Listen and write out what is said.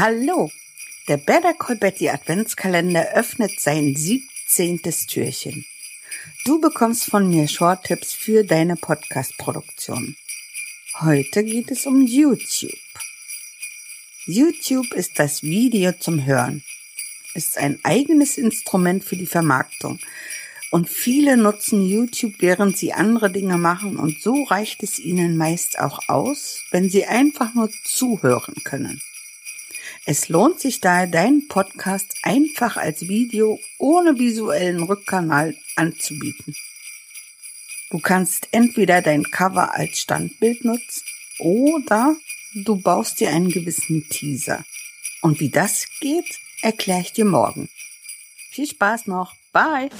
Hallo! Der Better Call Betty Adventskalender öffnet sein 17. Türchen. Du bekommst von mir Short-Tipps für deine Podcast-Produktion. Heute geht es um YouTube. YouTube ist das Video zum Hören. Ist ein eigenes Instrument für die Vermarktung. Und viele nutzen YouTube, während sie andere Dinge machen und so reicht es ihnen meist auch aus, wenn sie einfach nur zuhören können. Es lohnt sich daher, deinen Podcast einfach als Video ohne visuellen Rückkanal anzubieten. Du kannst entweder dein Cover als Standbild nutzen oder du baust dir einen gewissen Teaser. Und wie das geht, erkläre ich dir morgen. Viel Spaß noch. Bye!